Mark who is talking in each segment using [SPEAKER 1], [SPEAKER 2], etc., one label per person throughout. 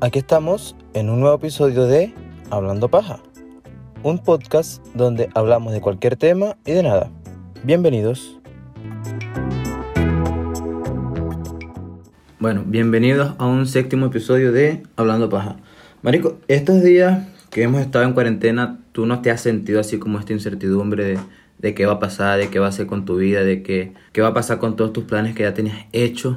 [SPEAKER 1] Aquí estamos en un nuevo episodio de Hablando Paja, un podcast donde hablamos de cualquier tema y de nada. Bienvenidos. Bueno, bienvenidos a un séptimo episodio de Hablando Paja. Marico, estos días que hemos estado en cuarentena, ¿tú no te has sentido así como esta incertidumbre de, qué va a pasar, de qué va a hacer con tu vida, de qué, qué va a pasar con todos tus planes que ya tenías hechos?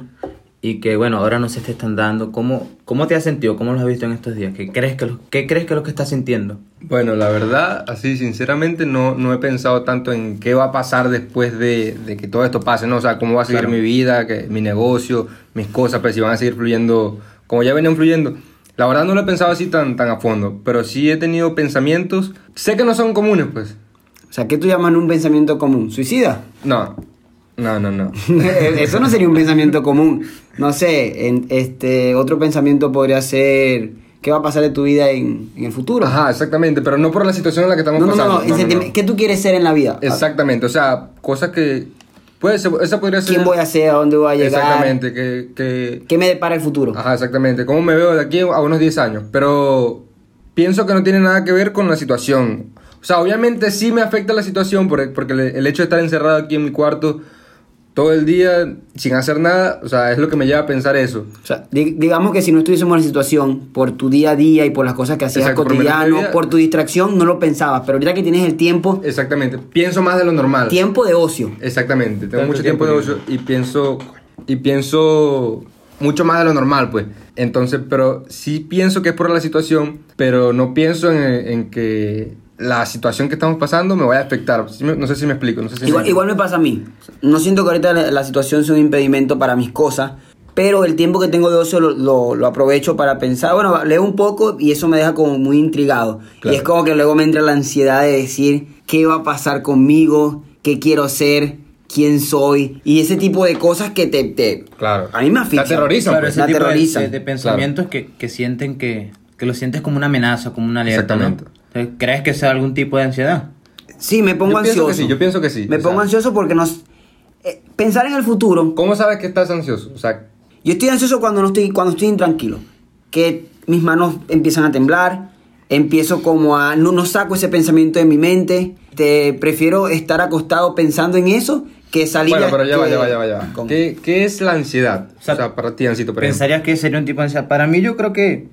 [SPEAKER 1] Y que bueno, ahora no se te están dando. ¿Cómo, cómo te has sentido? ¿Cómo lo has visto en estos días? ¿Qué crees que, lo, qué crees que es lo que estás sintiendo?
[SPEAKER 2] Bueno, la verdad, así sinceramente no, no he pensado tanto en qué va a pasar después de, de que todo esto pase, ¿no? O sea, cómo va a seguir mi vida, que, mi negocio, mis cosas, pues si van a seguir fluyendo como ya venían fluyendo. La verdad no lo he pensado así tan, tan a fondo, pero sí he tenido pensamientos, sé que no son comunes, pues.
[SPEAKER 3] O sea, ¿qué tú llamas un pensamiento común? ¿Suicida?
[SPEAKER 2] No, no, no, no.
[SPEAKER 3] Eso no sería un pensamiento común. No sé, en, este otro pensamiento podría ser qué va a pasar de tu vida en, en el futuro.
[SPEAKER 2] Ajá, exactamente, pero no por la situación en la que estamos
[SPEAKER 3] no, no,
[SPEAKER 2] pasando.
[SPEAKER 3] no, no, no, ¿Qué tú quieres ser en la vida?
[SPEAKER 2] Exactamente, o sea, cosas que... Puede ser, esa podría ser...
[SPEAKER 3] ¿Quién voy a ser? ¿A dónde voy a llegar?
[SPEAKER 2] Exactamente, que, que...
[SPEAKER 3] ¿Qué me depara el futuro?
[SPEAKER 2] Ajá, exactamente. ¿Cómo me veo de aquí a unos 10 años? Pero pienso que no tiene nada que ver con la situación. O sea, obviamente sí me afecta la situación porque, porque el hecho de estar encerrado aquí en mi cuarto todo el día sin hacer nada, o sea, es lo que me lleva a pensar eso.
[SPEAKER 3] O sea, digamos que si no estuviésemos en la situación, por tu día a día y por las cosas que hacías
[SPEAKER 2] Exacto, por
[SPEAKER 3] cotidiano,
[SPEAKER 2] vida-
[SPEAKER 3] por tu distracción, no lo pensabas. Pero ahorita que tienes el tiempo,
[SPEAKER 2] Exactamente, pienso más de lo normal.
[SPEAKER 3] tiempo de ocio.
[SPEAKER 2] Exactamente, tengo mucho tiempo de ocio y pienso y pienso mucho más de lo normal, pues. Entonces, pero sí pienso que es por la situación, pero no pienso en, en que la situación que estamos pasando me vaya a afectar. Me- No sé si me explico, no sé si me
[SPEAKER 3] Igual,
[SPEAKER 2] explico.
[SPEAKER 3] igual me pasa a mí. No siento que ahorita la, la situación sea un impedimento para mis cosas, pero el tiempo que tengo de ocio lo, lo- lo aprovecho para pensar. Bueno, leo un poco y eso me deja como muy intrigado.
[SPEAKER 2] Claro.
[SPEAKER 3] Y es como que luego me entra la ansiedad de decir qué va a pasar conmigo, qué quiero ser, quién soy y ese tipo de cosas que te... te
[SPEAKER 2] Claro.
[SPEAKER 3] A mí me
[SPEAKER 2] Te
[SPEAKER 3] asfixian.
[SPEAKER 2] aterrorizan,
[SPEAKER 1] Claro,
[SPEAKER 2] pues.
[SPEAKER 1] ese
[SPEAKER 3] Me
[SPEAKER 1] tipo de,
[SPEAKER 3] aterrorizan.
[SPEAKER 1] de- de pensamientos que, que sienten que, que lo sientes como una amenaza, como una alerta.
[SPEAKER 2] Exactamente.
[SPEAKER 1] ¿Crees que sea algún tipo de ansiedad?
[SPEAKER 3] Sí, me pongo
[SPEAKER 2] Yo pienso
[SPEAKER 3] ansioso.
[SPEAKER 2] que sí, yo pienso que sí,
[SPEAKER 3] Me
[SPEAKER 2] o
[SPEAKER 3] pongo
[SPEAKER 2] sea.
[SPEAKER 3] ansioso porque nos... eh, pensar en el futuro
[SPEAKER 2] ¿Cómo sabes que estás ansioso? O sea,
[SPEAKER 3] Yo estoy ansioso cuando no estoy, cuando estoy intranquilo. Que mis manos empiezan a temblar. Empiezo como a. No, no saco ese pensamiento de mi mente. Te prefiero estar acostado pensando en eso que salir
[SPEAKER 2] bueno, pero ya va,
[SPEAKER 3] que-
[SPEAKER 2] ya va, ya va, ya va.
[SPEAKER 3] ¿Cómo?
[SPEAKER 2] ¿Qué, qué es la ansiedad? O
[SPEAKER 1] O sea,
[SPEAKER 2] sea, para ti, Ancito, por ejemplo.
[SPEAKER 1] ¿Pensarías que sería un tipo de ansiedad? Para mí yo creo que,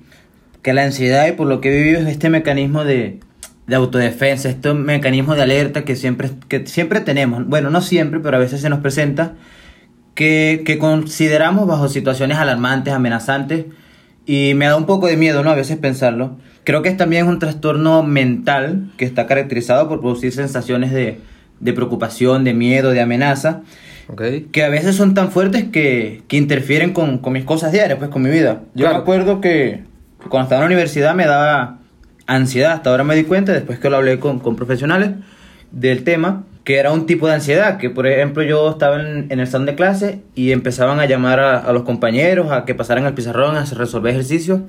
[SPEAKER 1] que la ansiedad y por lo que he vivido es este mecanismo de, de autodefensa, este mecanismo de alerta que siempre, que siempre tenemos. Bueno, no siempre, pero a veces se nos presenta que, que consideramos bajo situaciones alarmantes, amenazantes y me da un poco de miedo, ¿no? A veces pensarlo. Creo que es también un trastorno mental que está caracterizado por producir sensaciones de, de preocupación, de miedo, de amenaza que a veces son tan fuertes que, que interfieren con, con mis cosas diarias, pues con mi vida. Yo
[SPEAKER 2] Claro.
[SPEAKER 1] me acuerdo que cuando estaba en la universidad me daba ansiedad, hasta ahora me di cuenta, después que lo hablé con, con profesionales del tema, que era un tipo de ansiedad, que por ejemplo yo estaba en, en el salón de clase y empezaban a llamar a, a los compañeros a que pasaran al pizarrón a resolver ejercicios,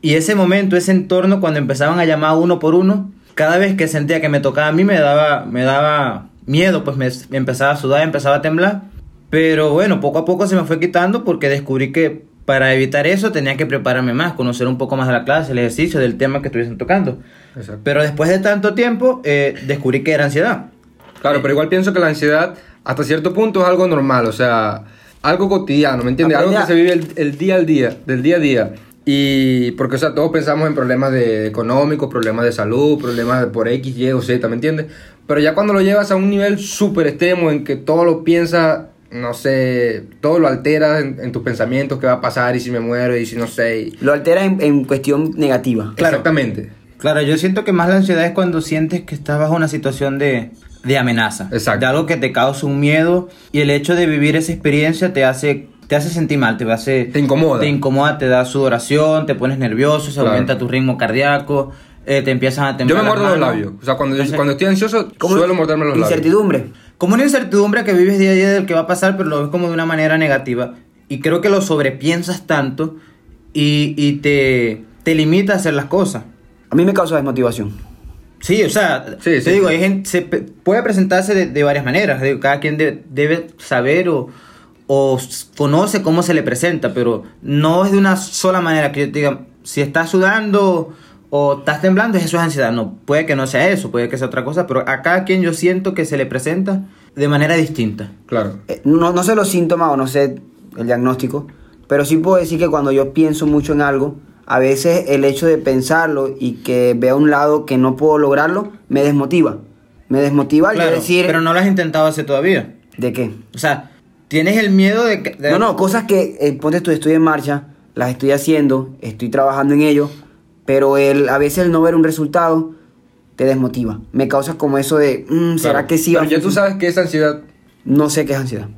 [SPEAKER 1] y ese momento, ese entorno, cuando empezaban a llamar uno por uno, cada vez que sentía que me tocaba a mí me daba, me daba miedo, pues me, me empezaba a sudar, empezaba a temblar. Pero bueno, poco a poco se me fue quitando porque descubrí que para evitar eso tenía que prepararme más, conocer un poco más de la clase, el ejercicio, del tema que estuviesen tocando.
[SPEAKER 2] Exacto.
[SPEAKER 1] Pero después de tanto tiempo eh, descubrí que era ansiedad.
[SPEAKER 2] Claro, pero igual pienso que la ansiedad hasta cierto punto es algo normal, o sea, algo cotidiano, ¿me entiendes? Algo que se vive el, el día al día, del día a día. Y porque, o sea, todos pensamos en problemas de económicos, problemas de salud, problemas de por X, Y o Z, ¿me entiendes? Pero ya cuando lo llevas a un nivel súper extremo en que todo lo piensas, no sé, todo lo alteras en, en tus pensamientos, qué va a pasar y si me muero y si no sé. y-
[SPEAKER 3] Lo altera en, en cuestión negativa.
[SPEAKER 2] Exactamente.
[SPEAKER 1] Claro, yo siento que más la ansiedad es cuando sientes que estás bajo una situación de, de amenaza.
[SPEAKER 2] Exacto.
[SPEAKER 1] De algo que te causa un miedo y el hecho de vivir esa experiencia te hace, te hace sentir mal, te hace...
[SPEAKER 2] Te incomoda.
[SPEAKER 1] Te incomoda, te da sudoración, te pones nervioso, se
[SPEAKER 2] Claro.
[SPEAKER 1] aumenta tu ritmo cardíaco, eh, te empiezan a
[SPEAKER 2] Yo
[SPEAKER 1] temblar
[SPEAKER 2] me
[SPEAKER 1] las
[SPEAKER 2] muerdo los labios. O sea, cuando, yo-
[SPEAKER 1] Entonces,
[SPEAKER 2] cuando estoy ansioso, suelo morderme los labios.
[SPEAKER 3] Incertidumbre.
[SPEAKER 1] Como una incertidumbre que vives día a día del que va a pasar, pero lo ves como de una manera negativa. Y creo que lo sobrepiensas tanto y, y te, te limita a hacer las cosas.
[SPEAKER 3] A mí me causa desmotivación.
[SPEAKER 1] Sí, o sea,
[SPEAKER 2] Sí,
[SPEAKER 1] te
[SPEAKER 2] sí,
[SPEAKER 1] digo,
[SPEAKER 2] sí.
[SPEAKER 1] hay gente, se puede presentarse de, de varias maneras. digo, cada quien de- debe saber o, o conoce cómo se le presenta, pero no es de una sola manera que yo te diga, si estás sudando o estás temblando, eso es ansiedad. No, puede que no sea eso, puede que sea otra cosa, pero a cada quien yo siento que se le presenta de manera distinta.
[SPEAKER 2] Claro.
[SPEAKER 3] Eh, no, no sé los síntomas o no sé el diagnóstico, pero sí puedo decir que cuando yo pienso mucho en algo, a veces el hecho de pensarlo y que vea un lado que no puedo lograrlo, me desmotiva. Me desmotiva al
[SPEAKER 1] Claro,
[SPEAKER 3] decir...
[SPEAKER 1] pero no lo has intentado hacer todavía.
[SPEAKER 3] ¿De qué?
[SPEAKER 1] O sea, tienes el miedo de que... de-
[SPEAKER 3] No, no, cosas que, eh, ponte tú, estoy en marcha, las estoy haciendo, estoy trabajando en ello, pero el, a veces el no ver un resultado te desmotiva. Me causa como eso de, mm, ¿será
[SPEAKER 2] Claro.
[SPEAKER 3] que sí
[SPEAKER 2] Pero ya tú sabes que esa ansiedad.
[SPEAKER 3] No sé qué es ansiedad.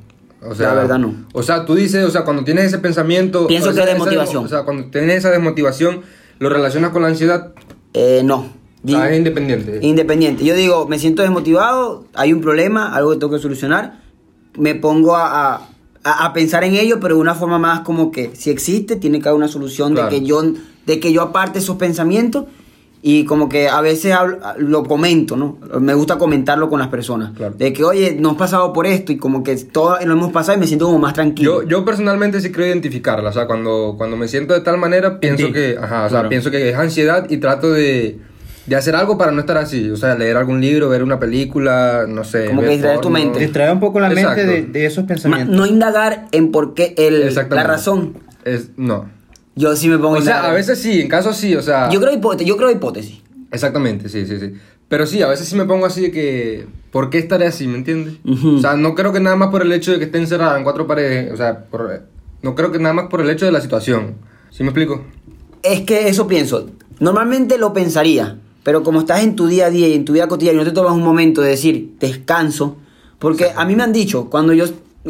[SPEAKER 2] O sea,
[SPEAKER 3] La verdad no.
[SPEAKER 2] O sea, tú dices, o sea, cuando tienes ese pensamiento.
[SPEAKER 3] Pienso
[SPEAKER 2] o sea,
[SPEAKER 3] que es
[SPEAKER 2] esa-
[SPEAKER 3] desmotivación.
[SPEAKER 2] O sea, cuando tienes esa desmotivación, lo relacionas con la ansiedad.
[SPEAKER 3] Eh, no.
[SPEAKER 2] Sea, es independiente.
[SPEAKER 3] Independiente. Yo digo, me siento desmotivado, hay un problema, algo que tengo que solucionar, me pongo a, a- a- a pensar en ello, pero de una forma más como que si existe, tiene que haber una solución
[SPEAKER 2] Claro.
[SPEAKER 3] de que yo de que yo aparte esos pensamientos y como que a veces hablo- lo comento, ¿no? Me gusta comentarlo con las personas.
[SPEAKER 2] Claro.
[SPEAKER 3] De que, oye, nos pasado por esto y como que todo lo hemos pasado y me siento como más tranquilo.
[SPEAKER 2] Yo, yo personalmente sí creo identificarla, o sea, cuando, cuando me siento de tal manera, pienso
[SPEAKER 1] Sí,
[SPEAKER 2] que, ajá, o sea,
[SPEAKER 1] claro.
[SPEAKER 2] pienso que es ansiedad y trato de, de hacer algo para no estar así, o sea, leer algún libro, ver una película, no sé.
[SPEAKER 3] Como que distraer tu mente.
[SPEAKER 1] Distrae un poco la mente de, de esos
[SPEAKER 3] Ma-
[SPEAKER 1] pensamientos.
[SPEAKER 3] no indagar en por qué el, la razón.
[SPEAKER 2] Es, no.
[SPEAKER 3] Yo sí me pongo
[SPEAKER 2] O sea, a veces sí, en casos sí, o sea.
[SPEAKER 3] Yo creo, hipótesis, yo creo hipótesis.
[SPEAKER 2] Exactamente, sí, sí, sí. Pero sí, a veces sí me pongo así de que, ¿por qué estaré así? ¿Me entiendes? O sea, no creo que nada más por el hecho de que esté encerrada en cuatro paredes, o sea, por- no creo que nada más por el hecho de la situación. ¿Sí me explico?
[SPEAKER 3] Es que eso pienso. Normalmente lo pensaría, pero como estás en tu día a día y en tu vida cotidiana no te tomas un momento de decir descanso, porque a mí me han dicho, cuando yo,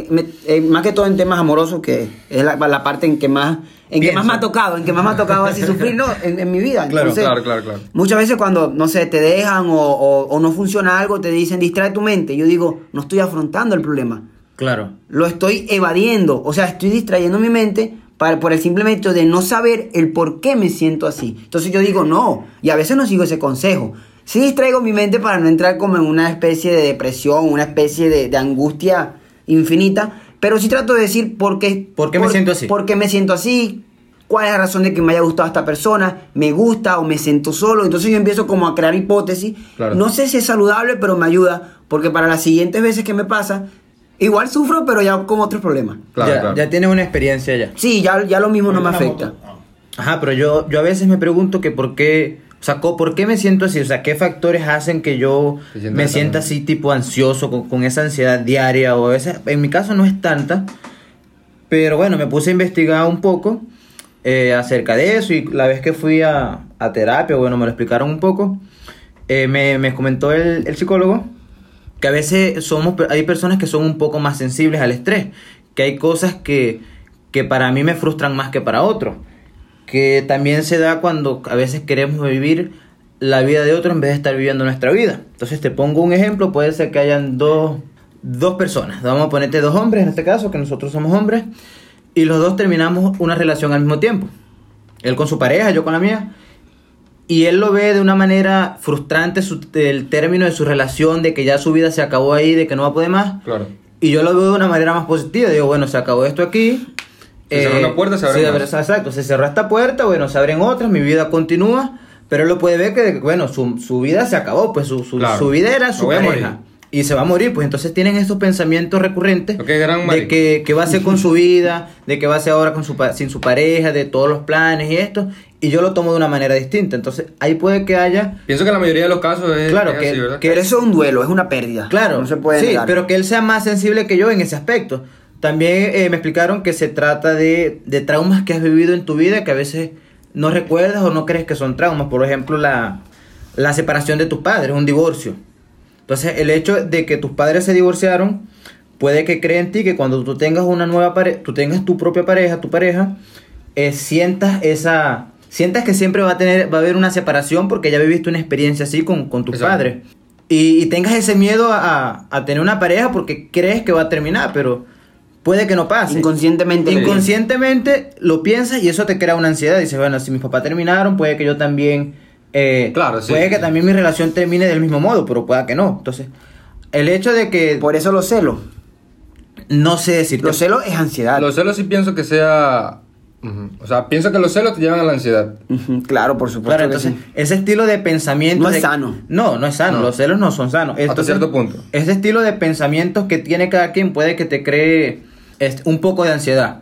[SPEAKER 3] me- eh, más que todo en temas amorosos, que es la, la parte en que más, en que más me ha tocado, en que más me ha tocado así sufrir, ¿no? En, en mi vida.
[SPEAKER 1] Claro,
[SPEAKER 3] Entonces,
[SPEAKER 2] claro, claro, claro.
[SPEAKER 3] Muchas veces cuando, no sé, te dejan o, o- o no funciona algo, te dicen distrae tu mente. Yo digo, no estoy afrontando el problema
[SPEAKER 1] Claro.
[SPEAKER 3] lo estoy evadiendo, o sea, estoy distrayendo mi mente para, por el simple hecho de no saber el por qué me siento así. Entonces yo digo, no, y a veces no sigo ese consejo. Sí distraigo mi mente para no entrar como en una especie de depresión, una especie de, de angustia infinita, pero sí trato de decir por qué,
[SPEAKER 1] ¿Por qué me siento así?
[SPEAKER 3] ¿Por qué me siento así? ¿Cuál es la razón de que me haya gustado esta persona? ¿Me gusta o me siento solo? Entonces yo empiezo como a crear hipótesis.
[SPEAKER 2] Claro.
[SPEAKER 3] No sé si es saludable, pero me ayuda, porque para las siguientes veces que me pasa, igual sufro, pero ya con otros problemas.
[SPEAKER 2] Claro,
[SPEAKER 1] ya,
[SPEAKER 2] claro.
[SPEAKER 1] ya tienes una experiencia ya.
[SPEAKER 3] Sí, ya, ya lo mismo no me afecta.
[SPEAKER 1] Ajá, pero yo, yo a veces me pregunto que por qué, o sea, ¿por qué me siento así? O sea, ¿qué factores hacen que yo me sienta así tipo ansioso, con, con esa ansiedad diaria? O a veces, en mi caso no es tanta, pero bueno, me puse a investigar un poco eh, acerca de eso y la vez que fui a, a terapia, bueno, me lo explicaron un poco, eh, me, me comentó el, el psicólogo que a veces somos, hay personas que son un poco más sensibles al estrés, que hay cosas que, que para mí me frustran más que para otros, que también se da cuando a veces queremos vivir la vida de otro en vez de estar viviendo nuestra vida. Entonces te pongo un ejemplo, puede ser que hayan dos, dos personas, vamos a ponerte dos hombres en este caso, que nosotros somos hombres, y los dos terminamos una relación al mismo tiempo. Él con su pareja, yo con la mía. Y él lo ve de una manera frustrante su- el término de su relación, de que ya su vida se acabó ahí, de que no va a poder más.
[SPEAKER 2] Claro.
[SPEAKER 1] Y yo lo veo de una manera más positiva. Digo, bueno, se acabó esto aquí.
[SPEAKER 2] Se cerró una puerta, se abre
[SPEAKER 1] sí,
[SPEAKER 2] más.
[SPEAKER 1] Exacto, se cerró esta puerta, bueno, se abren otras, mi vida continúa. Pero él lo puede ver que, bueno, su, su vida se acabó, pues su, su,
[SPEAKER 2] Claro.
[SPEAKER 1] su vida era su pareja. Y se va a morir, pues entonces tienen estos pensamientos recurrentes
[SPEAKER 2] Ok, gran
[SPEAKER 1] de que, que va a hacer con su vida, de que va a hacer ahora con su, pa- sin su pareja, de todos los planes y esto. Y yo lo tomo de una manera distinta. Entonces ahí puede que haya
[SPEAKER 2] Pienso que la mayoría de los casos es,
[SPEAKER 1] Claro,
[SPEAKER 2] es
[SPEAKER 1] que-
[SPEAKER 2] así, ¿verdad?
[SPEAKER 1] que-
[SPEAKER 3] eso es un duelo, es una pérdida.
[SPEAKER 1] Claro,
[SPEAKER 3] No se puede
[SPEAKER 1] sí,
[SPEAKER 3] negar.
[SPEAKER 1] pero que él sea más sensible que yo en ese aspecto. También eh, me explicaron que se trata de, de traumas que has vivido en tu vida que a veces no recuerdas o no crees que son traumas. Por ejemplo, la, la separación de tus padres, un divorcio. Entonces, el hecho de que tus padres se divorciaron puede que cree en ti que cuando tú tengas una nueva pareja, tú tengas tu propia pareja, tu pareja, eh, sientas esa sientas que siempre va a tener va a haber una separación porque ya viviste una experiencia así con, con tus
[SPEAKER 2] Exacto.
[SPEAKER 1] padres y, y tengas ese miedo a, a tener una pareja porque crees que va a terminar pero puede que no pase
[SPEAKER 3] Inconscientemente.
[SPEAKER 1] inconscientemente lo piensas y eso te crea una ansiedad dices bueno si mis papás terminaron puede que yo también eh,
[SPEAKER 2] Claro, sí,
[SPEAKER 1] puede
[SPEAKER 2] sí,
[SPEAKER 1] que
[SPEAKER 2] sí.
[SPEAKER 1] también mi relación termine del mismo modo pero pueda que no entonces el hecho de que
[SPEAKER 3] Por eso los celos.
[SPEAKER 1] no sé decirte
[SPEAKER 3] Los celos es ansiedad.
[SPEAKER 2] Los celos sí pienso que sea. O sea, pienso que los celos te llevan a la ansiedad.
[SPEAKER 3] Claro, por supuesto.
[SPEAKER 1] Claro,
[SPEAKER 3] que
[SPEAKER 1] entonces,
[SPEAKER 3] sí.
[SPEAKER 1] ese estilo de pensamiento...
[SPEAKER 3] No es
[SPEAKER 1] de-
[SPEAKER 3] sano.
[SPEAKER 1] No, no es sano.
[SPEAKER 2] No.
[SPEAKER 1] Los celos no son sanos.
[SPEAKER 2] Hasta cierto punto.
[SPEAKER 1] Ese estilo de pensamientos que tiene cada quien puede que te cree este, un poco de ansiedad.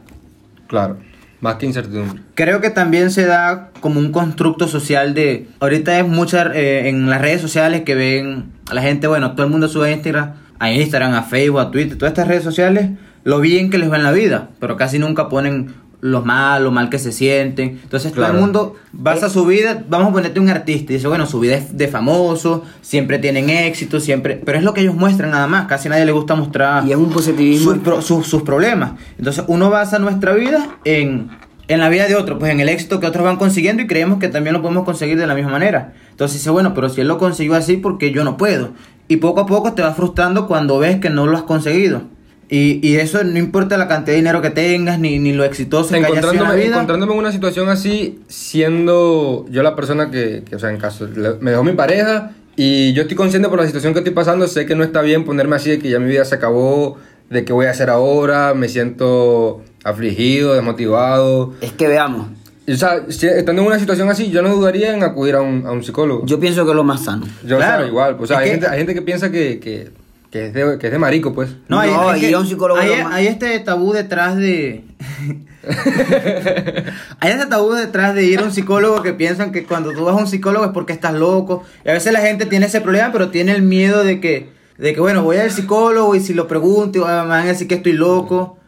[SPEAKER 2] Claro. Más que incertidumbre.
[SPEAKER 1] Creo que también se da como un constructo social de... Ahorita es mucha eh, en las redes sociales que ven a la gente, bueno, todo el mundo sube a Instagram, a Instagram, a Facebook, a Twitter, todas estas redes sociales, lo bien que les va en la vida, pero casi nunca ponen lo mal, lo mal que se sienten. Entonces todo el mundo basa su vida, vamos a ponerte un artista y dice, bueno, su vida es de famoso, siempre tienen éxito, siempre... Pero es lo que ellos muestran nada más, casi a nadie le gusta mostrar
[SPEAKER 3] Y es un positivismo.
[SPEAKER 1] sus, pro- sus- sus problemas. Entonces uno basa nuestra vida en, en la vida de otro, pues en el éxito que otros van consiguiendo y creemos que también lo podemos conseguir de la misma manera. Entonces dice, bueno, pero si él lo consiguió así, porque yo no puedo? Y poco a poco te vas frustrando cuando ves que no lo has conseguido. Y, y eso no importa la cantidad de dinero que tengas, ni, ni lo exitoso que hayas sido en la
[SPEAKER 2] encontrándome,
[SPEAKER 1] vida.
[SPEAKER 2] encontrándome en una situación así, siendo yo la persona que, que, o sea, en caso, le- me dejó mi pareja y yo estoy consciente por la situación que estoy pasando, sé que no está bien ponerme así de que ya mi vida se acabó, de qué voy a hacer ahora, me siento afligido, desmotivado.
[SPEAKER 3] Es que veamos,
[SPEAKER 2] O sea, si- estando en una situación así, yo no dudaría en acudir a un, a un psicólogo.
[SPEAKER 3] yo pienso que es lo más sano.
[SPEAKER 2] Yo, o sea,
[SPEAKER 1] Claro.
[SPEAKER 2] igual, pues, o sea, hay,
[SPEAKER 1] que-
[SPEAKER 2] gente, hay gente que piensa que, que, que es de, que es de marico, pues.
[SPEAKER 3] No, a un psicólogo
[SPEAKER 1] hay, hay este tabú detrás de. hay este tabú detrás de ir a un psicólogo que piensan que cuando tú vas a un psicólogo es porque estás loco. Y a veces la gente tiene ese problema, pero tiene el miedo de que, de que bueno, voy al psicólogo y si lo pregunto, ah, me van a decir que estoy loco.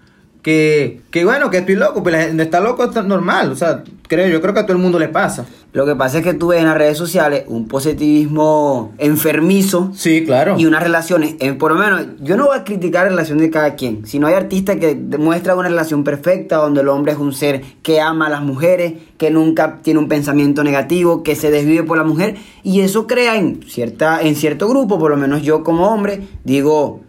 [SPEAKER 1] Que, que bueno, que estoy loco, pero la gente está loco está normal. O sea, creo, yo creo que a todo el mundo le pasa.
[SPEAKER 3] Lo que pasa es que tú ves en las redes sociales un positivismo enfermizo
[SPEAKER 1] Sí, claro.
[SPEAKER 3] y unas relaciones, eh, por lo menos, yo no voy a criticar la relación de cada quien, sino hay artistas que demuestran una relación perfecta donde el hombre es un ser que ama a las mujeres, que nunca tiene un pensamiento negativo, que se desvive por la mujer y eso crea en cierta en cierto grupo, por lo menos yo como hombre digo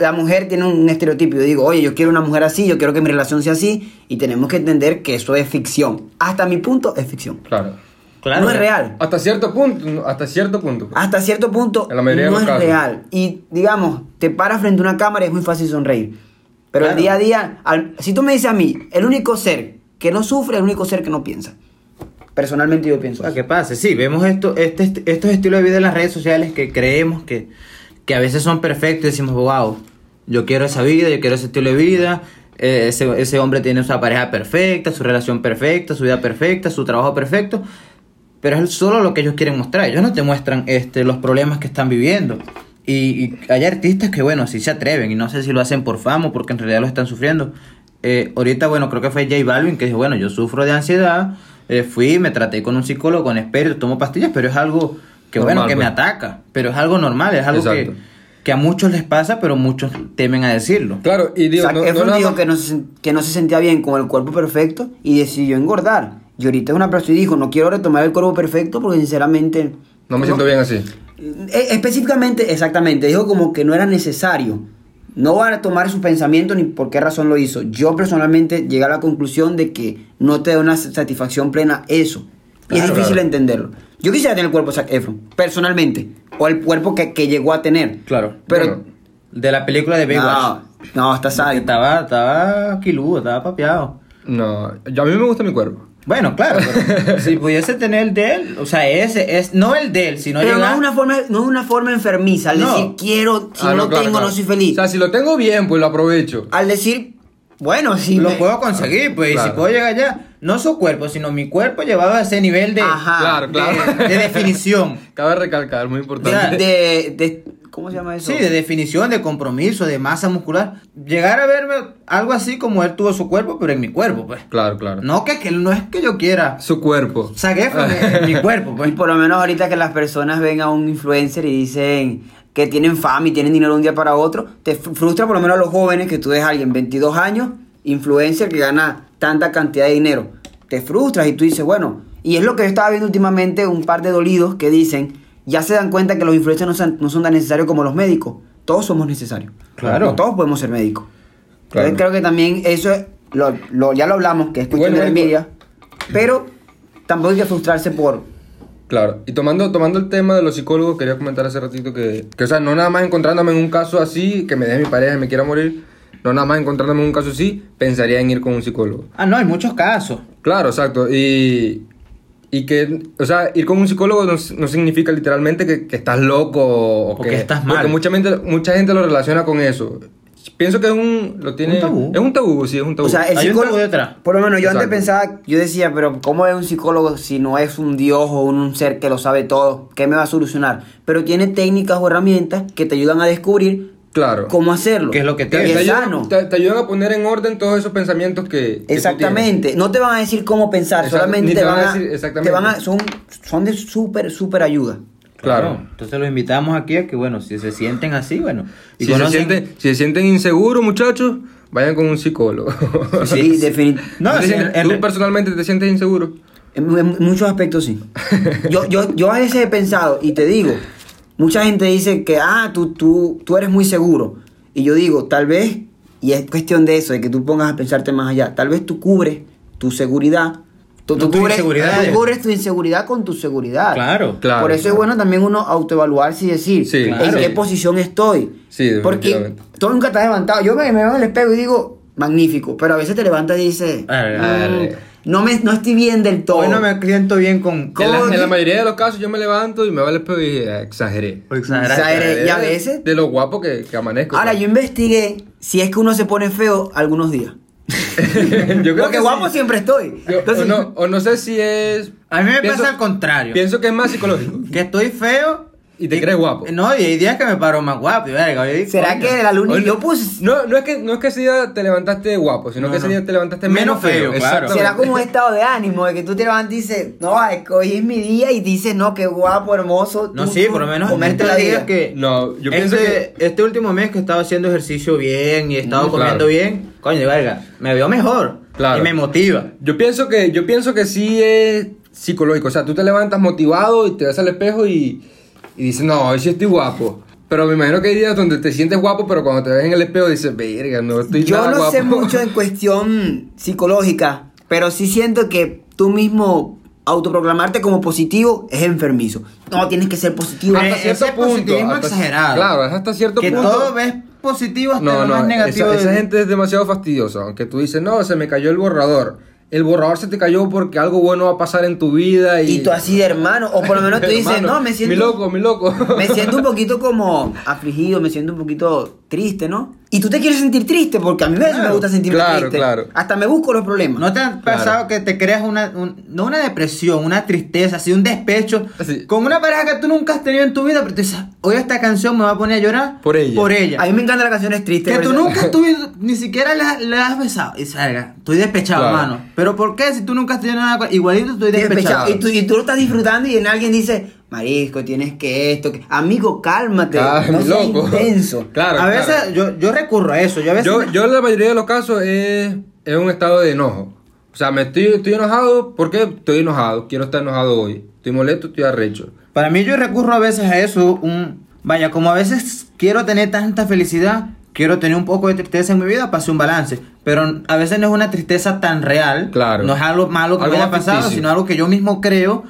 [SPEAKER 3] la mujer tiene un estereotipo. Yo digo, oye, yo quiero una mujer así, yo quiero que mi relación sea así, y tenemos que entender que eso es ficción. Hasta mi punto es ficción.
[SPEAKER 2] Claro.
[SPEAKER 1] Claro.
[SPEAKER 3] no es real.
[SPEAKER 2] Hasta cierto punto, hasta cierto punto. pues.
[SPEAKER 3] Hasta cierto punto
[SPEAKER 2] En la mayoría de
[SPEAKER 3] no
[SPEAKER 2] los
[SPEAKER 3] es
[SPEAKER 2] casos.
[SPEAKER 3] real. Y digamos, te paras frente a una cámara y es muy fácil sonreír. Pero el
[SPEAKER 1] Claro.
[SPEAKER 3] día a día, al- si tú me dices a mí, el único ser que no sufre es el único ser que no piensa. Personalmente yo pienso.
[SPEAKER 1] Ah,
[SPEAKER 3] eso.
[SPEAKER 1] ¿Qué pasa? Sí, vemos esto, este, este- estos estilos de vida en las redes sociales que creemos que, que a veces son perfectos y decimos, wow, yo quiero esa vida, yo quiero ese estilo de vida, eh, ese, ese hombre tiene su pareja perfecta, su relación perfecta, su vida perfecta, su trabajo perfecto, pero es solo lo que ellos quieren mostrar, ellos no te muestran este, los problemas que están viviendo. Y, y hay artistas que, bueno, sí se atreven y no sé si lo hacen por fama o porque en realidad lo están sufriendo. Eh, ahorita, bueno, creo que fue J Balvin que dijo, bueno, yo sufro de ansiedad, eh, fui, me traté con un psicólogo, con experto, tomo pastillas, pero es algo que,
[SPEAKER 2] Normal,
[SPEAKER 1] bueno, que me
[SPEAKER 2] pues.
[SPEAKER 1] ataca, pero es algo normal, es algo que, que a muchos les pasa, pero muchos temen a decirlo.
[SPEAKER 2] Claro, y digo,
[SPEAKER 3] Zac
[SPEAKER 2] no, no
[SPEAKER 3] dijo que no, se, que no se sentía bien con el cuerpo perfecto y decidió engordar. Y ahorita es una persona y dijo, no quiero retomar el cuerpo perfecto porque sinceramente...
[SPEAKER 2] no me siento bien así.
[SPEAKER 3] Eh, Específicamente, exactamente, dijo como que no era necesario. No va a tomar su pensamiento ni por qué razón lo hizo. Yo personalmente llegué a la conclusión de que no te da una satisfacción plena eso. Y es
[SPEAKER 2] Claro,
[SPEAKER 3] difícil
[SPEAKER 2] claro.
[SPEAKER 3] entenderlo. Yo quisiera tener el cuerpo de Zac Efron, personalmente. O el cuerpo que, que llegó a tener.
[SPEAKER 1] Claro.
[SPEAKER 3] Pero...
[SPEAKER 2] Bueno,
[SPEAKER 1] De la película de Baywatch.
[SPEAKER 3] no, no, está sádico.
[SPEAKER 1] Estaba, estaba quiludo, estaba papeado.
[SPEAKER 2] No, yo- a mí me gusta mi cuerpo.
[SPEAKER 1] Bueno, claro, pero si pudiese tener el de él, o sea, ese es, no el de él, sino
[SPEAKER 3] Pero no
[SPEAKER 1] llegar-
[SPEAKER 3] es una forma, no es una forma enfermiza. Al
[SPEAKER 1] No.
[SPEAKER 3] decir quiero, si
[SPEAKER 2] Ah,
[SPEAKER 3] no, lo
[SPEAKER 2] claro,
[SPEAKER 3] tengo,
[SPEAKER 2] claro.
[SPEAKER 3] no soy feliz.
[SPEAKER 2] O sea, si lo tengo bien, pues lo aprovecho.
[SPEAKER 3] Al decir, bueno, si
[SPEAKER 1] lo
[SPEAKER 3] me-
[SPEAKER 1] puedo conseguir, pues, y
[SPEAKER 2] Claro.
[SPEAKER 1] si puedo llegar allá, no su cuerpo, sino mi cuerpo llevado a ese nivel de,
[SPEAKER 3] Ajá.
[SPEAKER 2] Claro,
[SPEAKER 1] de,
[SPEAKER 2] claro.
[SPEAKER 1] de definición.
[SPEAKER 2] Cabe recalcar, muy importante.
[SPEAKER 3] de- de- ¿cómo se llama eso?
[SPEAKER 1] Sí, de definición, de compromiso, de masa muscular. Llegar a verme algo así como él tuvo su cuerpo, pero en mi cuerpo, pues.
[SPEAKER 2] Claro, claro.
[SPEAKER 1] No que, que no es que yo quiera.
[SPEAKER 2] Su cuerpo.
[SPEAKER 1] Saqué en mi cuerpo,
[SPEAKER 3] Y
[SPEAKER 1] pues.
[SPEAKER 3] por lo menos ahorita que las personas ven a un influencer y dicen que tienen fama y tienen dinero de un día para otro, te fr- frustra por lo menos a los jóvenes que tú ves a alguien 22 años, influencer que gana tanta cantidad de dinero. Te frustras y tú dices, bueno, y es lo que yo estaba viendo últimamente un par de dolidos que dicen, ya se dan cuenta que los influencers no son, no son tan necesarios como los médicos. Todos somos necesarios.
[SPEAKER 1] Claro.
[SPEAKER 3] No todos podemos ser médicos.
[SPEAKER 2] Claro.
[SPEAKER 3] Entonces creo que también eso, es- lo, lo- ya lo hablamos, que es cuestión
[SPEAKER 2] Bueno,
[SPEAKER 3] de la envidia, pero tampoco hay que frustrarse por
[SPEAKER 2] Claro, y tomando, tomando el tema de los psicólogos, quería comentar hace ratito que, que, o sea, no nada más encontrándome en un caso así, que me deje mi pareja y me quiera morir, no nada más encontrándome en un caso así, pensaría en ir con un psicólogo.
[SPEAKER 1] Ah, no, hay muchos casos.
[SPEAKER 2] Claro, exacto. Y, y que, o sea, ir con un psicólogo no, no significa literalmente que, que estás loco o,
[SPEAKER 1] O que estás mal.
[SPEAKER 2] Porque mucha gente, mucha gente lo relaciona con eso. Pienso que es un, lo tiene,
[SPEAKER 1] Un tabú.
[SPEAKER 2] Es un tabú, sí, es un tabú.
[SPEAKER 3] O sea, el
[SPEAKER 1] Hay un
[SPEAKER 3] psicólogo.
[SPEAKER 1] tabú detrás.
[SPEAKER 3] Por lo menos yo antes
[SPEAKER 2] Exacto.
[SPEAKER 3] pensaba, yo decía, pero ¿cómo es un psicólogo si no es un dios o un ser que lo sabe todo? ¿Qué me va a solucionar? Pero tiene técnicas o herramientas que te ayudan a descubrir
[SPEAKER 2] claro.
[SPEAKER 3] cómo hacerlo.
[SPEAKER 1] ¿Qué es lo que
[SPEAKER 2] te, te ayudan,
[SPEAKER 3] sano.
[SPEAKER 2] te- te ayudan a poner en orden todos esos pensamientos que, que tú
[SPEAKER 3] Exactamente, no te van a decir cómo pensar,
[SPEAKER 2] Exacto,
[SPEAKER 3] solamente te,
[SPEAKER 2] te
[SPEAKER 3] van
[SPEAKER 2] van a
[SPEAKER 3] a,
[SPEAKER 2] decir exactamente.
[SPEAKER 3] te van a- son, son de súper, súper ayuda.
[SPEAKER 2] Claro.
[SPEAKER 1] Entonces los invitamos aquí a que, bueno, si se sienten así, bueno. Y
[SPEAKER 2] Si se, sienten, si se sienten inseguros, muchachos, vayan con un psicólogo.
[SPEAKER 3] Sí, definitivamente.
[SPEAKER 1] No,
[SPEAKER 2] ¿Tú,
[SPEAKER 1] sí,
[SPEAKER 2] te-
[SPEAKER 1] en- en-
[SPEAKER 2] ¿Tú personalmente te sientes inseguro?
[SPEAKER 3] En, en muchos aspectos sí. Yo, yo, yo a veces he pensado, y te digo, mucha gente dice que, ah, tú, tú, tú eres muy seguro. Y yo digo, tal vez, y es cuestión de eso, de que tú pongas a pensarte más allá, tal vez tú cubres tu seguridad. Tú,
[SPEAKER 1] No
[SPEAKER 3] tú
[SPEAKER 1] tus
[SPEAKER 3] cubres, tú cubres tu inseguridad con tu seguridad.
[SPEAKER 1] Claro.
[SPEAKER 2] Claro.
[SPEAKER 3] Por eso es bueno también uno autoevaluarse y decir
[SPEAKER 2] Sí,
[SPEAKER 3] en qué posición estoy.
[SPEAKER 2] Sí,
[SPEAKER 3] Porque tú nunca te has levantado. Yo me, me veo en el espejo y digo, magnífico. Pero a veces te levantas y dices. "Mm, no, me, no estoy bien del todo.
[SPEAKER 1] Hoy no me siento bien con...
[SPEAKER 3] ¿Cómo?
[SPEAKER 2] En la, en la
[SPEAKER 3] que-
[SPEAKER 2] mayoría de los casos yo me levanto y me va al espejo y eh, exageré.
[SPEAKER 1] o exagerar.
[SPEAKER 3] Exageré. Y a veces-
[SPEAKER 2] De lo guapo que, que amanezco.
[SPEAKER 3] Ahora,
[SPEAKER 2] pues.
[SPEAKER 3] yo investigué si es que uno se pone feo algunos días.
[SPEAKER 2] yo creo
[SPEAKER 3] Porque
[SPEAKER 2] que
[SPEAKER 3] guapo
[SPEAKER 2] sí.
[SPEAKER 3] siempre estoy.
[SPEAKER 2] Yo-
[SPEAKER 3] Entonces,
[SPEAKER 2] o, no, o no sé si es...
[SPEAKER 1] A mí me
[SPEAKER 2] pienso-
[SPEAKER 1] pasa al contrario.
[SPEAKER 2] Pienso que es más psicológico.
[SPEAKER 1] Que estoy feo...
[SPEAKER 2] Y te crees guapo.
[SPEAKER 1] No, y hay días que me paro más guapo. y verga,
[SPEAKER 3] ¿Será
[SPEAKER 1] coño.
[SPEAKER 3] que la luna
[SPEAKER 2] Oye,
[SPEAKER 3] yo puse...
[SPEAKER 2] No, no es que, no es que ese día te levantaste guapo, sino
[SPEAKER 1] No,
[SPEAKER 2] que ese día te levantaste
[SPEAKER 1] Menos
[SPEAKER 2] menos, feo.
[SPEAKER 1] feo, claro.
[SPEAKER 3] Será como un estado de ánimo, de que tú te levantas y dices, no, es que hoy es mi día y dices, no, qué guapo, hermoso.
[SPEAKER 1] No, sí,
[SPEAKER 3] tú
[SPEAKER 1] por lo menos
[SPEAKER 3] comerte
[SPEAKER 1] estos
[SPEAKER 3] la vida.
[SPEAKER 1] que...
[SPEAKER 2] No, yo pienso
[SPEAKER 1] este, este último mes que he estado haciendo ejercicio bien y he estado
[SPEAKER 2] Mm,
[SPEAKER 1] comiendo
[SPEAKER 2] claro.
[SPEAKER 1] bien, coño, verga, me veo mejor.
[SPEAKER 2] Claro.
[SPEAKER 1] Y me motiva.
[SPEAKER 2] Yo pienso que, yo pienso que sí es psicológico. O sea, tú te levantas motivado y te ves al espejo y, y dices, no, hoy sí estoy guapo. Pero me imagino que hay días donde te sientes guapo, pero cuando te ves en el espejo dices, verga, no estoy
[SPEAKER 3] Yo
[SPEAKER 2] nada
[SPEAKER 3] no
[SPEAKER 2] guapo.
[SPEAKER 3] sé mucho en cuestión psicológica, pero sí siento que tú mismo autoproclamarte como positivo es enfermizo. No, tienes que ser positivo.
[SPEAKER 2] Hasta
[SPEAKER 1] ese
[SPEAKER 2] cierto punto.
[SPEAKER 1] positivismo
[SPEAKER 2] hasta-
[SPEAKER 1] exagerado.
[SPEAKER 2] Claro, es hasta cierto
[SPEAKER 1] que
[SPEAKER 2] punto.
[SPEAKER 1] todo ves positivo hasta
[SPEAKER 2] No,
[SPEAKER 1] lo
[SPEAKER 2] no,
[SPEAKER 1] más negativo.
[SPEAKER 2] esa, gente es demasiado fastidiosa. Aunque tú dices, no, se me cayó el borrador. El borrador se te cayó porque algo bueno va a pasar en tu vida y...
[SPEAKER 3] Y tú así de hermano, o por lo menos tú dices,
[SPEAKER 2] Hermano,
[SPEAKER 3] no, me siento...
[SPEAKER 2] Mi loco, mi loco.
[SPEAKER 3] Me siento un poquito como afligido, me siento un poquito triste, ¿no? Y tú te quieres sentir triste, porque a mí veces me
[SPEAKER 1] Claro,
[SPEAKER 3] gusta sentirme
[SPEAKER 2] claro,
[SPEAKER 3] triste.
[SPEAKER 2] claro.
[SPEAKER 3] Hasta me busco los problemas.
[SPEAKER 1] ¿No te ha pasado que te creas una, un- no una depresión, una tristeza, así un despecho
[SPEAKER 2] Sí.
[SPEAKER 1] con una pareja que tú nunca has tenido en tu vida, pero tú dices, hoy esta canción me va a poner a llorar
[SPEAKER 2] Por ella.
[SPEAKER 1] Por ella.
[SPEAKER 3] A mí me encantan las canciones tristes.
[SPEAKER 1] que tú nunca estuviste, ni siquiera la, la has besado. Y salga, estoy despechado,
[SPEAKER 2] Claro.
[SPEAKER 1] hermano. Pero ¿por qué? Si tú nunca has tenido nada Igualito estoy
[SPEAKER 3] Estoy
[SPEAKER 1] despechado.
[SPEAKER 3] despechado. Y tú, y tú lo estás disfrutando y en alguien dice, Marisco, tienes que esto. que-". Amigo, cálmate.
[SPEAKER 2] Ah,
[SPEAKER 3] no seas
[SPEAKER 2] loco.
[SPEAKER 3] intenso.
[SPEAKER 2] Claro,
[SPEAKER 1] a
[SPEAKER 2] claro.
[SPEAKER 1] veces yo, yo recurro a eso. Yo a veces
[SPEAKER 2] Yo, yo en la mayoría de los casos es, es un estado de enojo. O sea, me estoy, estoy enojado porque estoy enojado. Quiero estar enojado hoy. Estoy molesto, estoy arrecho.
[SPEAKER 1] Para mí yo recurro a veces a eso, un vaya, como a veces quiero tener tanta felicidad, quiero tener un poco de tristeza en mi vida para hacer un balance, pero a veces no es una tristeza tan real,
[SPEAKER 2] Claro.
[SPEAKER 1] no es algo malo que
[SPEAKER 2] Algo
[SPEAKER 1] me haya pasado,
[SPEAKER 2] ficticio.
[SPEAKER 1] sino algo que yo mismo creo,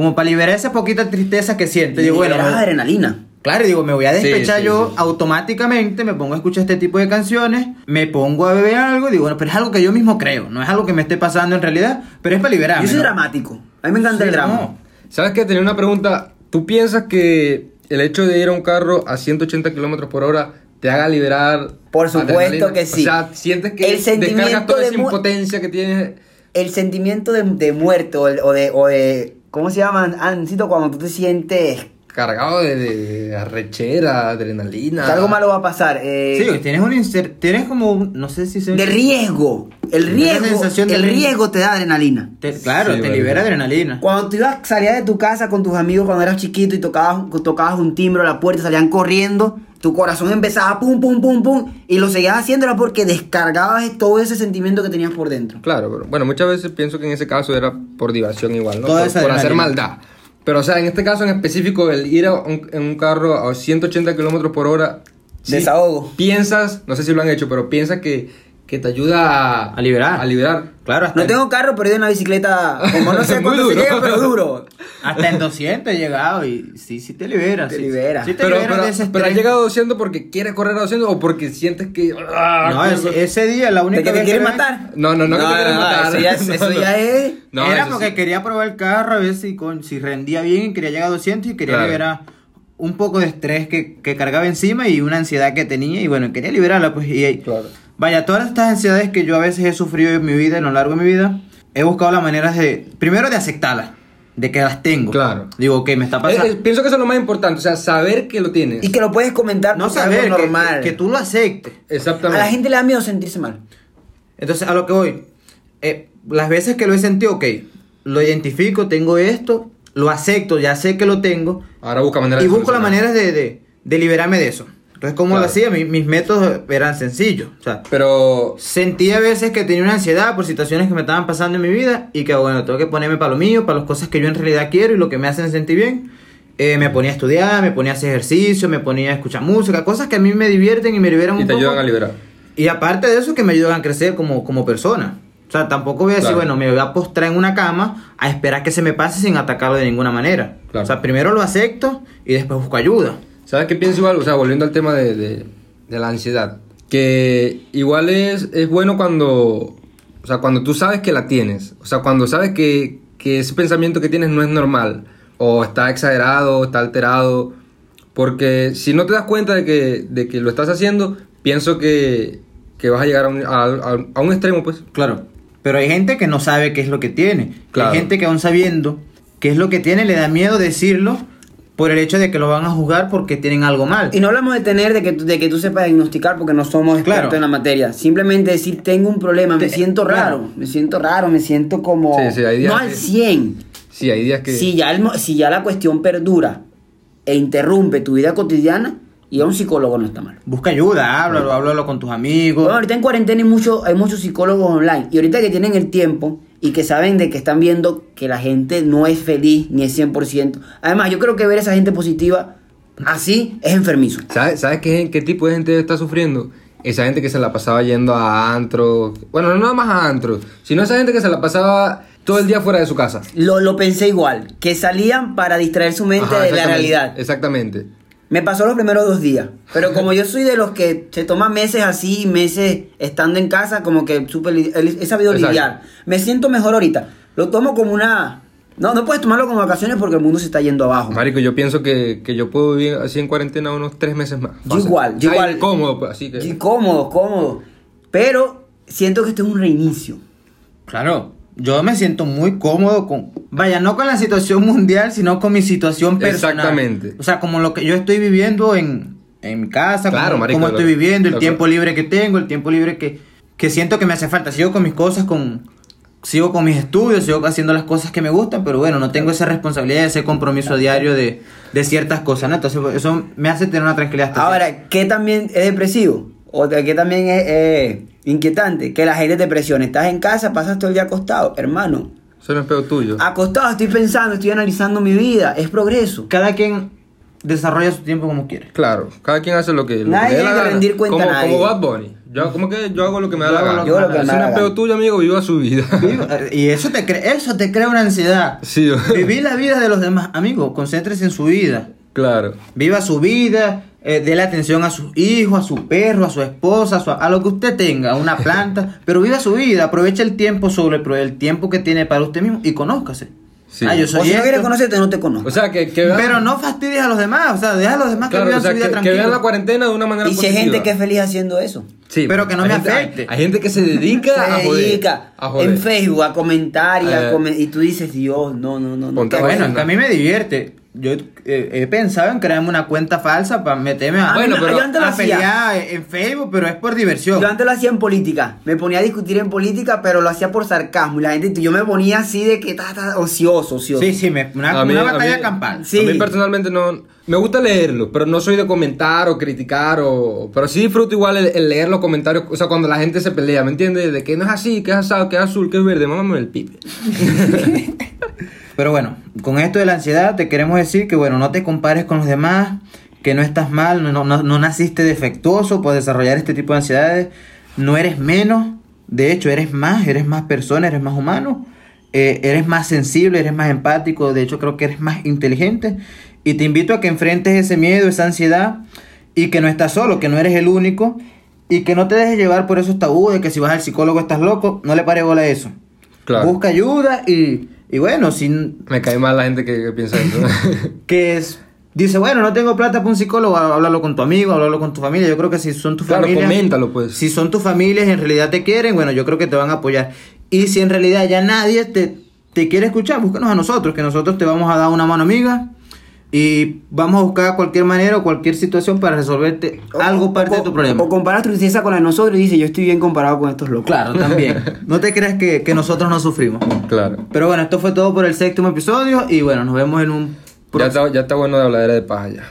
[SPEAKER 1] como para liberar esa poquita tristeza que siento.
[SPEAKER 3] Y
[SPEAKER 1] Digo, bueno, me-
[SPEAKER 3] adrenalina.
[SPEAKER 1] Claro, digo, me voy a despechar
[SPEAKER 2] sí,
[SPEAKER 1] yo
[SPEAKER 2] sí.
[SPEAKER 1] automáticamente, me pongo a escuchar este tipo de canciones, me pongo a beber algo, y digo, bueno, pero es algo que yo mismo creo, no es algo que me esté pasando en realidad, pero es para liberarme.
[SPEAKER 3] Yo soy
[SPEAKER 1] ¿no?
[SPEAKER 3] dramático. A mí me encanta
[SPEAKER 1] Sí,
[SPEAKER 3] el drama.
[SPEAKER 1] no.
[SPEAKER 2] ¿Sabes qué? Tenía una pregunta. ¿Tú piensas que el hecho de ir a un carro a 180 kilómetros por hora te haga liberar?
[SPEAKER 3] Por supuesto
[SPEAKER 2] adrenalina?
[SPEAKER 3] que sí.
[SPEAKER 2] O sea, ¿sientes que
[SPEAKER 3] El sentimiento
[SPEAKER 2] descargas toda
[SPEAKER 3] de
[SPEAKER 2] esa impotencia que tienes?
[SPEAKER 3] El sentimiento de, de muerto o de, o de, o de- ¿Cómo se llama, Ancito? Cuando tú te sientes
[SPEAKER 2] Cargado de, de- de arrechera, adrenalina.
[SPEAKER 3] que algo malo va a pasar. eh,
[SPEAKER 1] Sí, tienes un inser- tienes como un, no sé si se
[SPEAKER 3] de riesgo. El riesgo,
[SPEAKER 1] sensación de
[SPEAKER 3] el
[SPEAKER 1] riesgo.
[SPEAKER 3] te da adrenalina.
[SPEAKER 1] te- claro,
[SPEAKER 2] Sí,
[SPEAKER 1] te libera adrenalina.
[SPEAKER 3] Cuando tú ibas, salías de tu casa con tus amigos cuando eras chiquito y tocabas, tocabas un timbre a la puerta, salían corriendo, tu corazón empezaba pum, pum, pum, pum, y lo seguías haciéndola porque descargabas todo ese sentimiento que tenías por dentro.
[SPEAKER 2] Claro, pero bueno, muchas veces pienso que en ese caso era por diversión igual, ¿no?
[SPEAKER 1] Toda
[SPEAKER 2] por, hacer maldad. Pero, o sea, en este caso en específico, el ir a un- en un carro a 180 kilómetros por hora. sí
[SPEAKER 3] Desahogo.
[SPEAKER 2] Piensas, no sé si lo han hecho, pero piensas que, que te ayuda a,
[SPEAKER 1] A liberar.
[SPEAKER 2] A liberar.
[SPEAKER 1] Claro, hasta,
[SPEAKER 3] No tengo carro, pero he ido en una bicicleta, como no sé cuánto se
[SPEAKER 2] duro.
[SPEAKER 3] llega, pero duro.
[SPEAKER 1] hasta en 200 he llegado y sí, sí te libera.
[SPEAKER 3] Te
[SPEAKER 1] sí,
[SPEAKER 3] libera.
[SPEAKER 1] Sí te
[SPEAKER 2] Pero,
[SPEAKER 1] libera
[SPEAKER 2] pero,
[SPEAKER 1] de ese
[SPEAKER 2] pero has llegado a 200 porque quieres correr a 200 o porque sientes que... ah,
[SPEAKER 1] No, ese, ese día la
[SPEAKER 3] ¿De
[SPEAKER 1] única
[SPEAKER 3] que te
[SPEAKER 1] vez
[SPEAKER 3] quieren
[SPEAKER 1] me-
[SPEAKER 3] matar?
[SPEAKER 2] No, no, no que te quieren matar.
[SPEAKER 3] Eso ya, es-
[SPEAKER 2] No,
[SPEAKER 3] eso
[SPEAKER 2] no.
[SPEAKER 3] ya es...
[SPEAKER 2] No,
[SPEAKER 1] Era porque
[SPEAKER 2] sí.
[SPEAKER 1] quería probar el carro a ver si, con, si rendía bien y quería llegar a 200 y quería
[SPEAKER 2] Claro.
[SPEAKER 1] liberar un poco de estrés que, que cargaba encima y una ansiedad que tenía y bueno, quería liberarla pues y
[SPEAKER 2] Claro.
[SPEAKER 1] Vaya, todas estas ansiedades que yo a veces he sufrido en mi vida, en lo largo de mi vida, he buscado las maneras de, primero de aceptarlas, de que las tengo.
[SPEAKER 2] Claro.
[SPEAKER 1] Digo, que me está
[SPEAKER 2] Eh,
[SPEAKER 1] pasando.
[SPEAKER 2] eh, pienso que eso es lo más importante, o sea, saber que lo tienes.
[SPEAKER 3] Y que lo puedes comentar
[SPEAKER 1] no
[SPEAKER 3] algo
[SPEAKER 1] saber, que-
[SPEAKER 3] normal.
[SPEAKER 1] Que, tú lo aceptes.
[SPEAKER 3] A
[SPEAKER 2] Exactamente.
[SPEAKER 3] la gente le da miedo sentirse mal.
[SPEAKER 1] Entonces, a lo que voy, eh, las veces que lo he sentido, ok, lo identifico, tengo esto, lo acepto, ya sé que lo tengo,
[SPEAKER 2] Ahora busca maneras
[SPEAKER 1] y busco las maneras de, de, de liberarme de eso. Entonces, ¿cómo
[SPEAKER 2] Claro.
[SPEAKER 1] lo hacía? Mi- mis métodos eran sencillos. O sea,
[SPEAKER 2] Pero
[SPEAKER 1] sentía a veces que tenía una ansiedad por situaciones que me estaban pasando en mi vida y que, bueno, tengo que ponerme para lo mío, para las cosas que yo en realidad quiero y lo que me hacen sentir bien. Eh, me ponía a estudiar, me ponía a hacer ejercicio, me ponía a escuchar música, cosas que a mí me divierten y me liberan
[SPEAKER 2] y
[SPEAKER 1] un
[SPEAKER 2] te
[SPEAKER 1] poco.
[SPEAKER 2] ayudan a liberar.
[SPEAKER 1] Y aparte de eso, que me ayudan a crecer como, como persona. O sea, tampoco voy a decir,
[SPEAKER 2] Claro.
[SPEAKER 1] bueno, me voy a postrar en una cama a esperar que se me pase sin atacarlo de ninguna manera.
[SPEAKER 2] Claro.
[SPEAKER 1] O sea, primero lo acepto y después busco ayuda.
[SPEAKER 2] ¿Sabes qué pienso igual? O sea, volviendo al tema de, de- de la ansiedad. Que igual es, es bueno cuando... O sea, cuando tú sabes que la tienes. O sea, cuando sabes que, que ese pensamiento que tienes no es normal. O está exagerado, está alterado. Porque si no te das cuenta de que, de que lo estás haciendo, pienso que, que vas a llegar a un, a- a- a un extremo, pues.
[SPEAKER 1] Claro. Pero hay gente que no sabe qué es lo que tiene.
[SPEAKER 2] Claro.
[SPEAKER 1] Hay gente que aún sabiendo qué es lo que tiene, le da miedo decirlo por el hecho de que lo van a juzgar porque tienen algo mal.
[SPEAKER 3] Y no hablamos de tener, de que, tú- de que tú sepas diagnosticar porque no somos expertos
[SPEAKER 1] Claro.
[SPEAKER 3] en la materia. Simplemente decir, tengo un problema, me
[SPEAKER 1] Te-
[SPEAKER 3] siento
[SPEAKER 1] claro.
[SPEAKER 3] raro, me siento raro, me siento como...
[SPEAKER 2] Sí, sí, hay días
[SPEAKER 3] no al
[SPEAKER 2] que-
[SPEAKER 3] 100.
[SPEAKER 2] Sí, hay días que...
[SPEAKER 3] Si ya, el si ya la cuestión perdura e interrumpe tu vida cotidiana, ir a un psicólogo no está mal.
[SPEAKER 1] Busca ayuda, háblalo, háblalo con tus amigos.
[SPEAKER 3] Bueno, ahorita en cuarentena hay, mucho, hay muchos psicólogos online. Y ahorita que tienen el tiempo y que saben de que están viendo que la gente no es feliz ni es 100%. Además, yo creo que ver a esa gente positiva así es enfermizo.
[SPEAKER 2] ¿Sabes, ¿sabes qué, qué tipo de gente está sufriendo? Esa gente que se la pasaba yendo a antro. Bueno, no nada más a antro, sino esa gente que se la pasaba todo el día fuera de su casa.
[SPEAKER 3] Lo, lo pensé igual, que salían para distraer su mente
[SPEAKER 2] Ajá,
[SPEAKER 3] de la realidad.
[SPEAKER 2] Exactamente.
[SPEAKER 3] Me pasó los primeros dos días, pero como yo soy de los que se toman meses así, meses estando en casa, como que super, he sabido
[SPEAKER 2] Exacto.
[SPEAKER 3] lidiar. Me siento mejor ahorita. Lo tomo como una... No, no puedes tomarlo como vacaciones porque el mundo se está yendo abajo.
[SPEAKER 2] Marico, yo pienso que, que yo puedo vivir así en cuarentena unos tres meses más.
[SPEAKER 3] Yo igual, yo igual.
[SPEAKER 2] Cómodo, pues, así que.
[SPEAKER 3] Cómodo, cómodo. Pero siento que esto es un reinicio.
[SPEAKER 1] Claro, yo me siento muy cómodo con, vaya, no con la situación mundial, sino con mi situación personal.
[SPEAKER 2] Exactamente.
[SPEAKER 1] O sea, como lo que yo estoy viviendo en, en mi casa,
[SPEAKER 2] Claro,
[SPEAKER 1] como,
[SPEAKER 2] marico,
[SPEAKER 1] como estoy viviendo, el tiempo libre que tengo, el tiempo libre que, que siento que me hace falta. Sigo con mis cosas, con sigo con mis estudios, sigo haciendo las cosas que me gustan, pero bueno, no tengo esa responsabilidad, ese compromiso diario de, de ciertas cosas, ¿no? Entonces, eso me hace tener una tranquilidad. hasta
[SPEAKER 3] Ahora, ¿qué también es depresivo? O de- ¿qué también es eh, inquietante? Que la gente te presione. Estás en casa, pasas todo el día acostado. Hermano,
[SPEAKER 2] Eso no es peor tuyo.
[SPEAKER 3] acostado estoy pensando, estoy analizando mi vida. Es progreso.
[SPEAKER 1] Cada quien desarrolla su tiempo como quiere.
[SPEAKER 2] Claro, cada quien hace lo que, lo
[SPEAKER 3] Nadie
[SPEAKER 2] que le dé la
[SPEAKER 3] hay que
[SPEAKER 2] gana.
[SPEAKER 3] rendir cuenta
[SPEAKER 2] como,
[SPEAKER 3] a nadie.
[SPEAKER 2] como Bad Bunny. Yo, como que yo hago lo que me da
[SPEAKER 1] Yo
[SPEAKER 2] la
[SPEAKER 1] hago
[SPEAKER 2] gana.
[SPEAKER 1] lo
[SPEAKER 3] que me da la gana.
[SPEAKER 2] es peor tuyo, amigo, viva su vida.
[SPEAKER 1] Y eso te, cre- eso te crea una ansiedad.
[SPEAKER 2] Sí,
[SPEAKER 1] Vivir la vida de los demás. Amigos, concéntrese en su vida.
[SPEAKER 2] claro.
[SPEAKER 1] Viva su vida. Eh, déle atención a sus hijos, a su perro, a su esposa, a, su- a lo que usted tenga, a una planta. pero viva su vida. Aproveche el tiempo sobre el, tiempo que tiene para usted mismo y conózcase.
[SPEAKER 2] Sí.
[SPEAKER 1] Ah, yo
[SPEAKER 3] O
[SPEAKER 1] soy
[SPEAKER 3] si no
[SPEAKER 1] esto.
[SPEAKER 3] quieres conocerte, no te conozco.
[SPEAKER 2] O sea, que, que vean,
[SPEAKER 1] Pero no fastidies a los demás. O sea, deja a los demás que vivan
[SPEAKER 2] o sea,
[SPEAKER 1] su vida
[SPEAKER 2] que, que
[SPEAKER 1] tranquila.
[SPEAKER 2] vean la cuarentena de una manera
[SPEAKER 3] y si hay gente que es feliz haciendo eso.
[SPEAKER 2] Sí,
[SPEAKER 1] Pero que no me
[SPEAKER 2] gente-
[SPEAKER 1] afecte.
[SPEAKER 2] Hay, hay gente que se dedica a
[SPEAKER 3] Se
[SPEAKER 2] joder.
[SPEAKER 3] dedica
[SPEAKER 2] a joder.
[SPEAKER 3] en Facebook a comentar y, a
[SPEAKER 2] Eh.
[SPEAKER 3] come- y tú dices, Dios, no, no, no. no
[SPEAKER 2] Ponte
[SPEAKER 3] ¿qué
[SPEAKER 2] bueno,
[SPEAKER 1] que a mí me divierte. Yo eh, he pensado en crearme una cuenta falsa para meterme a,
[SPEAKER 2] Bueno,
[SPEAKER 3] no-
[SPEAKER 2] pero-
[SPEAKER 3] yo antes lo
[SPEAKER 1] a
[SPEAKER 3] hacía.
[SPEAKER 1] pelear en Facebook, pero es por diversión.
[SPEAKER 3] Yo antes lo hacía en política. Me ponía a discutir en política, pero lo hacía por sarcasmo. Y la gente, yo me ponía así de que ta, ta, ocioso, ocioso.
[SPEAKER 1] Sí, sí, me- una,
[SPEAKER 2] A mí-
[SPEAKER 1] una
[SPEAKER 2] a
[SPEAKER 1] batalla
[SPEAKER 2] mí-
[SPEAKER 1] campal.
[SPEAKER 3] Sí.
[SPEAKER 2] A mí personalmente no... Me gusta leerlo, pero no soy de comentar o criticar o... Pero sí disfruto igual el, leer los comentarios, o sea, cuando la gente se pelea, ¿me entiendes? De que no es así, que es asado, que es azul, que es verde, mámame el pipe.
[SPEAKER 1] Pero bueno, con esto de la ansiedad te queremos decir que bueno, no te compares con los demás, que no estás mal, no, no, no naciste defectuoso por desarrollar este tipo de ansiedades. no eres menos, de hecho eres más, eres más persona, eres más humano, eh, eres más sensible, eres más empático, de hecho creo que eres más inteligente y te invito a que enfrentes ese miedo, esa ansiedad y que no estás solo, que no eres el único y que no te dejes llevar por esos tabúes de que si vas al psicólogo estás loco, no le pare bola a eso.
[SPEAKER 2] Claro.
[SPEAKER 1] Busca ayuda y, y bueno, sin,
[SPEAKER 2] Me cae mal la gente que, que piensa eso.
[SPEAKER 1] que es, dice, bueno, no tengo plata para un psicólogo, háblalo con tu amigo, háblalo con tu familia. Yo creo que si son tus
[SPEAKER 2] Claro,
[SPEAKER 1] familias.
[SPEAKER 2] coméntalo, pues.
[SPEAKER 1] Si son tus familias en realidad te quieren, bueno, yo creo que te van a apoyar. Y si en realidad ya nadie te, te quiere escuchar, búscanos a nosotros, que nosotros te vamos a dar una mano amiga. Y vamos a buscar cualquier manera o cualquier situación para resolverte algo parte de tu problema.
[SPEAKER 3] O comparas tu tristeza con la de nosotros y dices, yo estoy bien comparado con estos locos.
[SPEAKER 1] Claro, también. No te creas que, que nosotros no sufrimos.
[SPEAKER 2] claro.
[SPEAKER 1] Pero bueno, esto fue todo por el séptimo episodio y bueno, nos vemos en un
[SPEAKER 2] Ya está, ya está bueno de habladera de paja ya.